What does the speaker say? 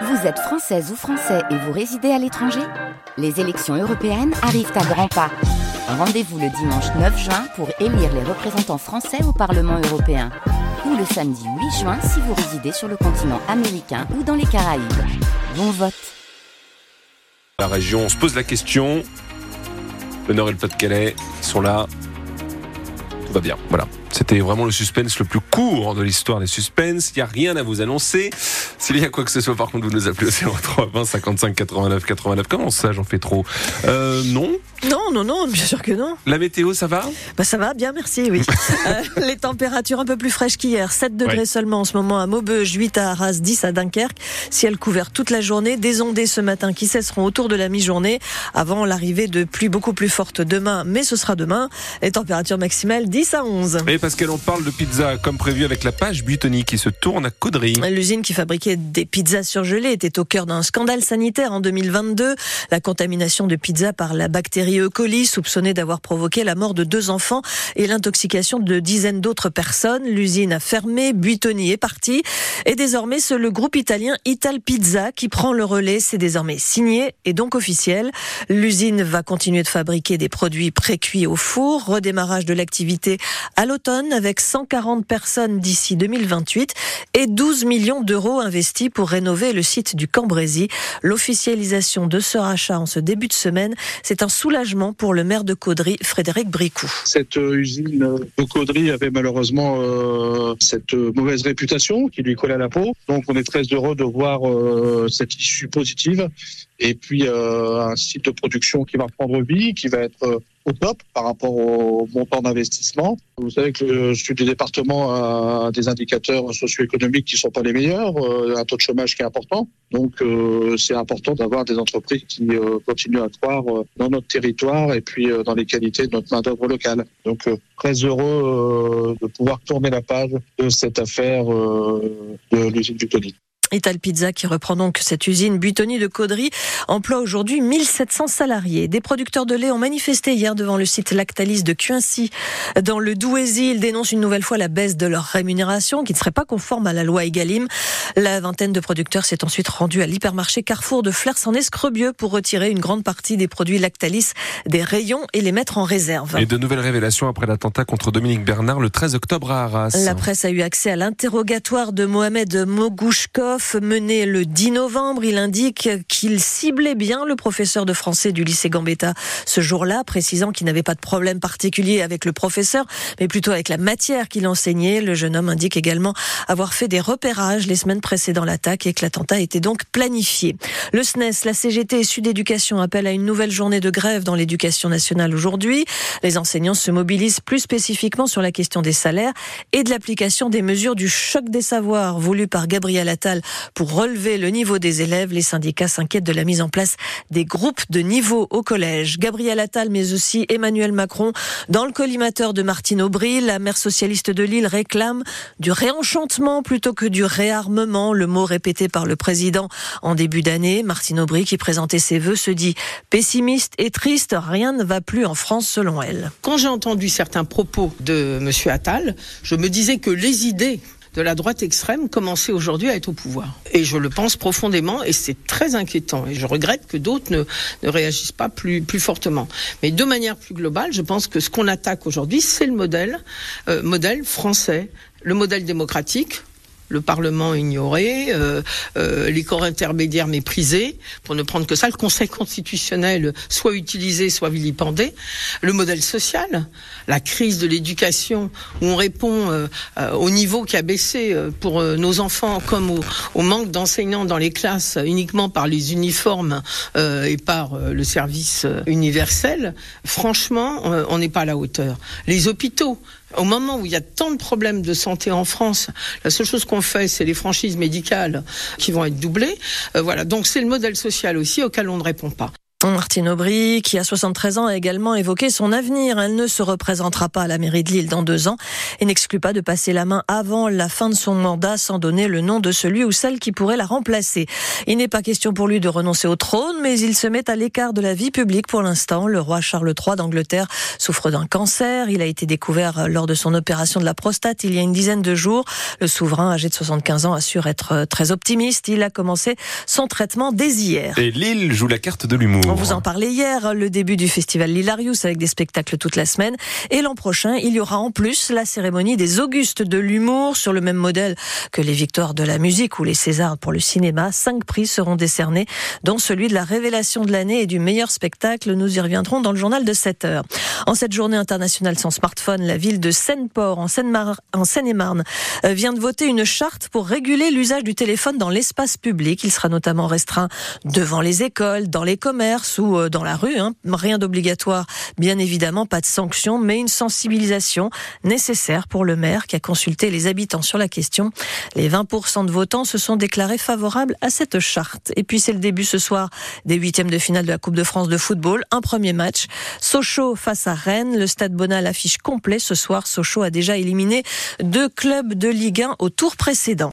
Vous êtes française ou français et vous résidez à l'étranger Les élections européennes arrivent à grands pas. Rendez-vous le dimanche 9 juin pour élire les représentants français au Parlement européen. Ou le samedi 8 juin si vous résidez sur le continent américain ou dans les Caraïbes. Bon vote La région, on se pose la question. Le Nord et le Pas-de-Calais sont là. Tout va bien. Voilà. C'était vraiment le suspense le plus court de l'histoire des suspens. Il n'y a rien à vous annoncer. S'il y a quoi que ce soit, par contre, vous nous appelez au 03 20 55 89 89. Comment ça, j'en fais trop? Euh, Non? Non, non, non, bien sûr que non. La météo, ça va? Bah ça va, bien, merci, oui. euh, les températures un peu plus fraîches qu'hier. 7 degrés Ouais. seulement en ce moment à Maubeuge, 8 à Arras, 10 à Dunkerque. Ciel couvert toute la journée. Des ondées ce matin qui cesseront autour de la mi-journée avant l'arrivée de pluies beaucoup plus fortes demain, mais ce sera demain. Les températures maximales 10 à 11. Et parce qu'elle en parle de pizza, comme prévu avec la page Butoni qui se tourne à Caudry. L'usine qui fabriquait des pizzas surgelées était au cœur d'un scandale sanitaire en 2022. La contamination de pizza par la bactérie E. coli, soupçonnée d'avoir provoqué la mort de deux enfants et l'intoxication de dizaines d'autres personnes. L'usine a fermé, Buitoni est parti. Et désormais, c'est le groupe italien Ital Pizza qui prend le relais. C'est désormais signé et donc officiel. L'usine va continuer de fabriquer des produits pré-cuits au four. Redémarrage de l'activité à l'automne avec 140 personnes d'ici 2028 et 12 millions d'euros investis pour rénover le site du Cambrésis. L'officialisation de ce rachat en ce début de semaine, c'est un soulagement pour le maire de Caudry, Frédéric Bricou. Cette euh, usine de Caudry avait malheureusement euh, cette euh, mauvaise réputation qui lui collait à la peau. Donc on est très heureux de voir cette issue positive et puis euh, un site de production qui va reprendre vie, qui va être euh, au top par rapport au montant d'investissement. Vous savez que le sud du département a des indicateurs socio-économiques qui sont pas les meilleurs, euh, un taux de chômage qui est important. Donc euh, c'est important d'avoir des entreprises qui euh, continuent à croire euh, dans notre territoire et puis euh, dans les qualités de notre main-d'œuvre locale. Donc euh, très heureux euh, de pouvoir tourner la page de cette affaire euh, de l'usine du Tony. Ital Pizza qui reprend donc cette usine Buitoni de Caudry emploie aujourd'hui 1700 salariés. Des producteurs de lait ont manifesté hier devant le site Lactalis de Cuincy. Dans le Douaisis, ils dénoncent une nouvelle fois la baisse de leur rémunération qui ne serait pas conforme à la loi Egalim. La vingtaine de producteurs s'est ensuite rendue à l'hypermarché Carrefour de Flers en Escrebieux pour retirer une grande partie des produits Lactalis des rayons et les mettre en réserve. Et de nouvelles révélations après l'attentat contre Dominique Bernard le 13 octobre à Arras. La presse a eu accès à l'interrogatoire de Mohamed Mogouchkov mené le 10 novembre. Il indique qu'il ciblait bien le professeur de français du lycée Gambetta ce jour-là, précisant qu'il n'avait pas de problème particulier avec le professeur, mais plutôt avec la matière qu'il enseignait. Le jeune homme indique également avoir fait des repérages les semaines précédant l'attaque et que l'attentat était donc planifié. Le SNES, la CGT et Sud Éducation appellent à une nouvelle journée de grève dans l'éducation nationale aujourd'hui. Les enseignants se mobilisent plus spécifiquement sur la question des salaires et de l'application des mesures du choc des savoirs voulu par Gabriel Attal pour relever le niveau des élèves. Les syndicats s'inquiètent de la mise en place des groupes de niveau au collège. Gabriel Attal, mais aussi Emmanuel Macron, dans le collimateur de Martine Aubry, la maire socialiste de Lille réclame du réenchantement plutôt que du réarmement, le mot répété par le président en début d'année. Martine Aubry, qui présentait ses vœux, se dit pessimiste et triste. Rien ne va plus en France selon elle. Quand j'ai entendu certains propos de M. Attal, je me disais que les idées de la droite extrême commençaient aujourd'hui à être au pouvoir. Et je le pense profondément et c'est très inquiétant. Et je regrette que d'autres ne, ne réagissent pas plus, plus fortement. Mais de manière plus globale, je pense que ce qu'on attaque aujourd'hui, c'est le modèle, euh, modèle français, le modèle démocratique, le Parlement ignoré, euh, euh, les corps intermédiaires méprisés, pour ne prendre que ça, le Conseil constitutionnel soit utilisé, soit vilipendé, le modèle social, la crise de l'éducation, où on répond euh, au niveau qui a baissé pour nos enfants, comme au, au manque d'enseignants dans les classes uniquement par les uniformes et par le service universel, franchement, on n'est pas à la hauteur. Les hôpitaux, au moment où il y a tant de problèmes de santé en France, la seule chose qu'on fait, c'est les franchises médicales qui vont être doublées. Euh, voilà, donc c'est le modèle social aussi auquel on ne répond pas. Martine Aubry, qui a 73 ans, a également évoqué son avenir. Elle ne se représentera pas à la mairie de Lille dans deux ans et n'exclut pas de passer la main avant la fin de son mandat sans donner le nom de celui ou celle qui pourrait la remplacer. Il n'est pas question pour lui de renoncer au trône, mais il se met à l'écart de la vie publique pour l'instant. Le roi Charles III d'Angleterre souffre d'un cancer. Il a été découvert lors de son opération de la prostate il y a une dizaine de jours. Le souverain, âgé de 75 ans, assure être très optimiste. Il a commencé son traitement dès hier. Et Lille joue la carte de l'humour. On vous en parlait hier, le début du festival Lilarius avec des spectacles toute la semaine. Et l'an prochain, il y aura en plus la cérémonie des Augustes de l'humour sur le même modèle que les victoires de la musique ou les Césars pour le cinéma. Cinq prix seront décernés, dont celui de la révélation de l'année et du meilleur spectacle. Nous y reviendrons dans le journal de 7 heures. En cette journée internationale sans smartphone, la ville de Seine-Port, en Seine-et-Marne, euh, vient de voter une charte pour réguler l'usage du téléphone dans l'espace public. Il sera notamment restreint devant les écoles, dans les commerces, ou euh, dans la rue. Hein. Rien d'obligatoire, bien évidemment, pas de sanction, mais une sensibilisation nécessaire pour le maire qui a consulté les habitants sur la question. Les 20% de votants se sont déclarés favorables à cette charte. Et puis c'est le début ce soir des huitièmes de finale de la Coupe de France de football. Un premier match. Sochaux face à Rennes. Le stade Bonal affiche complet ce soir. Sochaux a déjà éliminé deux clubs de Ligue 1 au tour précédent.